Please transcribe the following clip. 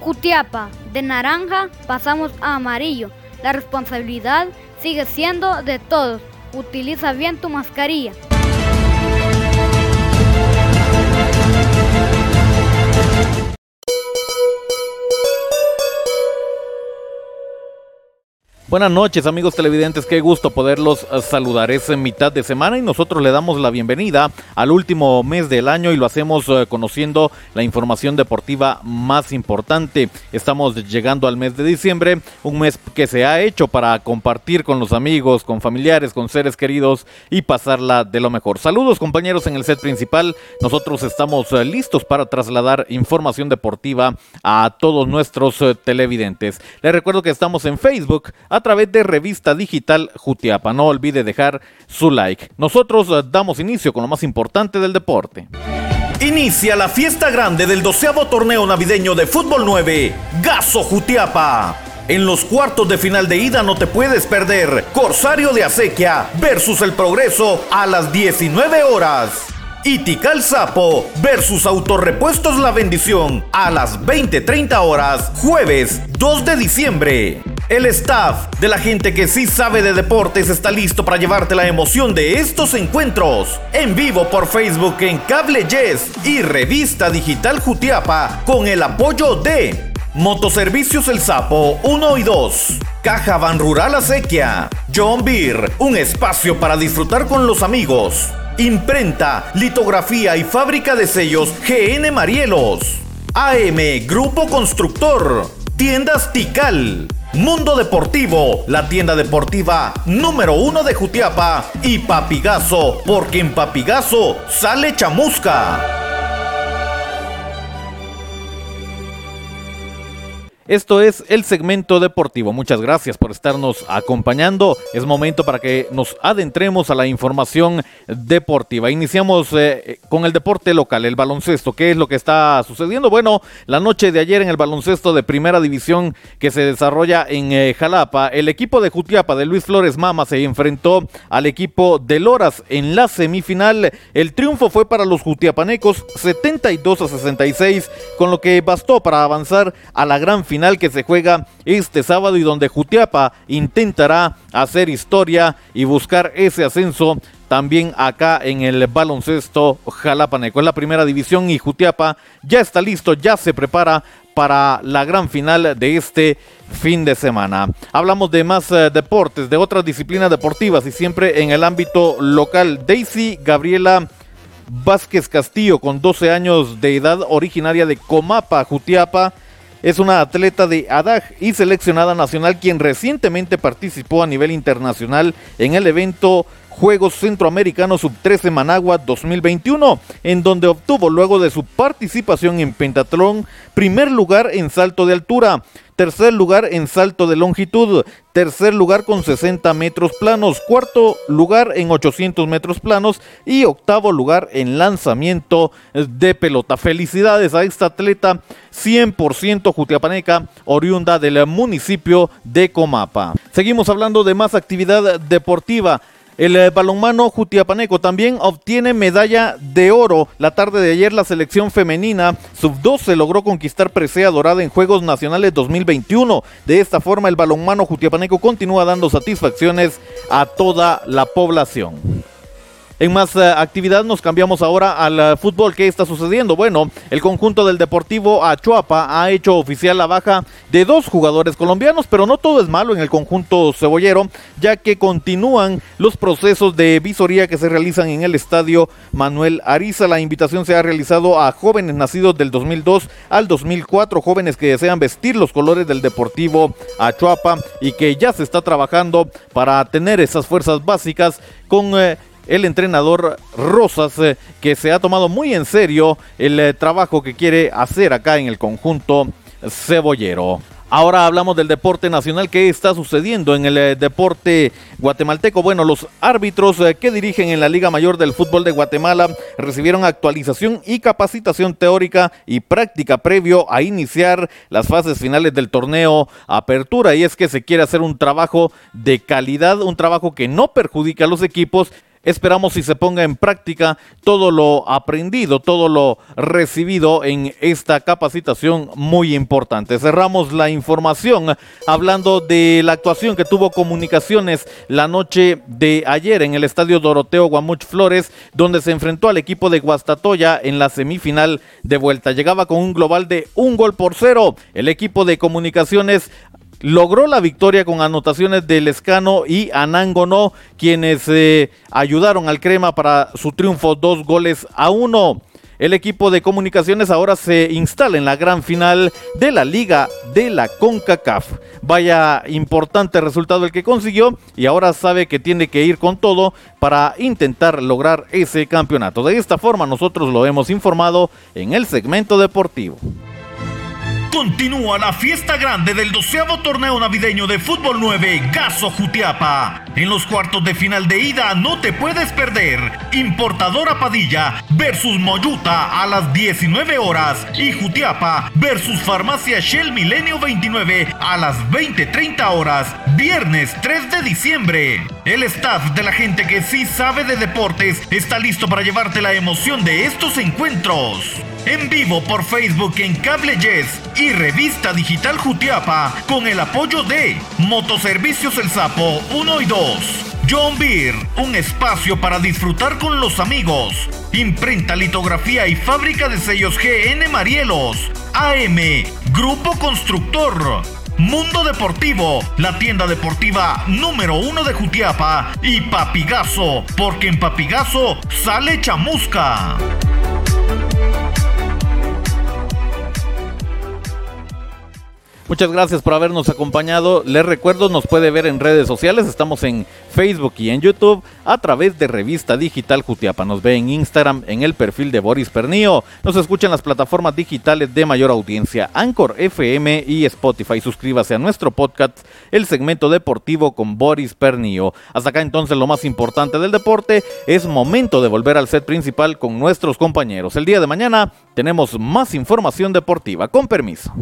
Jutiapa, de naranja pasamos a amarillo. La responsabilidad sigue siendo de todos. Utiliza bien tu mascarilla. Buenas noches amigos televidentes, qué gusto poderlos eh, saludar. Es mitad de semana y nosotros le damos la bienvenida al último mes del año y lo hacemos eh, conociendo la información deportiva más importante. Estamos llegando al mes de diciembre, un mes que se ha hecho para compartir con los amigos, con familiares, con seres queridos y pasarla de lo mejor. Saludos compañeros en el set principal, nosotros estamos eh, listos para trasladar información deportiva a todos nuestros televidentes. Les recuerdo que estamos en Facebook, través de Revista Digital Jutiapa. No olvide dejar su like. Nosotros eh, damos inicio con lo más importante del deporte. Inicia la fiesta grande del doceavo torneo navideño de Fútbol 9, Gaso Jutiapa. En los cuartos de final de ida no te puedes perder Corsario de Acequia versus El Progreso a las 19 horas. Itical Sapo versus Autorepuestos La Bendición a las 20:30 horas, jueves 2 de diciembre. El staff de la gente que sí sabe de deportes está listo para llevarte la emoción de estos encuentros. En vivo por Facebook en Cable Yes y Revista Digital Jutiapa con el apoyo de Motoservicios El Sapo 1 y 2. Caja Van Rural Acequia. John Beer, un espacio para disfrutar con los amigos. Imprenta, litografía y fábrica de sellos GN Marielos. AM Grupo Constructor. Tiendas Tical. Mundo Deportivo, la tienda deportiva número uno de Jutiapa. Y Papigazo, porque en Papigazo sale chamusca. Esto es el segmento deportivo. Muchas gracias por estarnos acompañando. Es momento para que nos adentremos a la información deportiva. Iniciamos eh, con el deporte local, el baloncesto. ¿Qué es lo que está sucediendo? Bueno, la noche de ayer en el baloncesto de primera división que se desarrolla en eh, Jalapa, el equipo de Jutiapa de Luis Flores Mama se enfrentó al equipo de Loras en la semifinal. El triunfo fue para los jutiapanecos 72 a 66, con lo que bastó para avanzar a la gran final que se juega este sábado y donde Jutiapa intentará hacer historia y buscar ese ascenso también acá en el baloncesto Jalapaneco. Es la primera división y Jutiapa ya está listo, ya se prepara para la gran final de este fin de semana. Hablamos de más eh, deportes, de otras disciplinas deportivas y siempre en el ámbito local. Daisy Gabriela Vázquez Castillo, con 12 años de edad, originaria de Comapa, Jutiapa es una atleta de ADAG y seleccionada nacional quien recientemente participó a nivel internacional en el evento Juegos Centroamericanos Sub-13 Managua 2021, en donde obtuvo luego de su participación en pentatlón primer lugar en salto de altura, tercer lugar en salto de longitud, tercer lugar con 60 metros planos, cuarto lugar en 800 metros planos y octavo lugar en lanzamiento de pelota. Felicidades a esta atleta 100% jutiapaneca, oriunda del municipio de Comapa. Seguimos hablando de más actividad deportiva. El eh, balonmano Jutiapaneco también obtiene medalla de oro. La tarde de ayer la selección femenina sub-12 logró conquistar presea dorada en Juegos Nacionales 2021. De esta forma el balonmano Jutiapaneco continúa dando satisfacciones a toda la población. En más eh, actividad nos cambiamos ahora al eh, fútbol. ¿Qué está sucediendo? Bueno, el conjunto del Deportivo Achuapa ha hecho oficial la baja de dos jugadores colombianos, pero no todo es malo en el conjunto cebollero, ya que continúan los procesos de visoría que se realizan en el estadio Manuel Ariza. La invitación se ha realizado a jóvenes nacidos del 2002 al 2004, jóvenes que desean vestir los colores del Deportivo Achuapa y que ya se está trabajando para tener esas fuerzas básicas con... Eh, el entrenador Rosas, eh, que se ha tomado muy en serio el eh, trabajo que quiere hacer acá en el conjunto cebollero. Ahora hablamos del deporte nacional. ¿Qué está sucediendo en el eh, deporte guatemalteco? Bueno, los árbitros que dirigen en la Liga Mayor del Fútbol de Guatemala recibieron actualización y capacitación teórica y práctica previo a iniciar las fases finales del torneo Apertura. Y es que se quiere hacer un trabajo de calidad, un trabajo que no perjudica a los equipos Esperamos si se ponga en práctica todo lo aprendido, todo lo recibido en esta capacitación muy importante. Cerramos la información hablando de la actuación que tuvo comunicaciones la noche de ayer en el estadio Doroteo Guamuch Flores, donde se enfrentó al equipo de Guastatoya en la semifinal de vuelta. Llegaba con un global de un gol por cero. El equipo de comunicaciones logró la victoria con anotaciones de Lescano y Anangono, quienes eh, ayudaron al Crema para su triunfo dos goles a uno. El equipo de comunicaciones ahora se instala en la gran final de la Liga de la CONCACAF. Vaya importante resultado el que consiguió y ahora sabe que tiene que ir con todo para intentar lograr ese campeonato. De esta forma nosotros lo hemos informado en el segmento deportivo. Continúa la fiesta grande del doceavo torneo navideño de Fútbol 9 Gaso Jutiapa. En los cuartos de final de ida no te puedes perder. Importadora Padilla versus Moyuta a las 19 horas y Jutiapa versus Farmacia Shell Milenio 29 a las 20:30 horas. Viernes 3 de diciembre. El staff de la gente que sí sabe de deportes está listo para llevarte la emoción de estos encuentros. En vivo por Facebook en Cable Yes y Revista Digital Jutiapa con el apoyo de Motoservicios El Sapo 1 y 2. John Beer, un espacio para disfrutar con los amigos. Imprenta, litografía y fábrica de sellos GN Marielos. AM, Grupo Constructor. Mundo Deportivo, la tienda deportiva número uno de Jutiapa. Y Papigazo, porque en Papigazo sale chamusca. Muchas gracias por habernos acompañado. Les recuerdo, nos puede ver en redes sociales. Estamos en Facebook y en YouTube a través de Revista Digital Jutiapa. Nos ve en Instagram en el perfil de Boris Pernío. Nos escucha en las plataformas digitales de mayor audiencia, Anchor FM y Spotify. Suscríbase a nuestro podcast, el segmento deportivo con Boris Pernío. Hasta acá entonces lo más importante del deporte. Es momento de volver al set principal con nuestros compañeros. El día de mañana tenemos más información deportiva. Con permiso.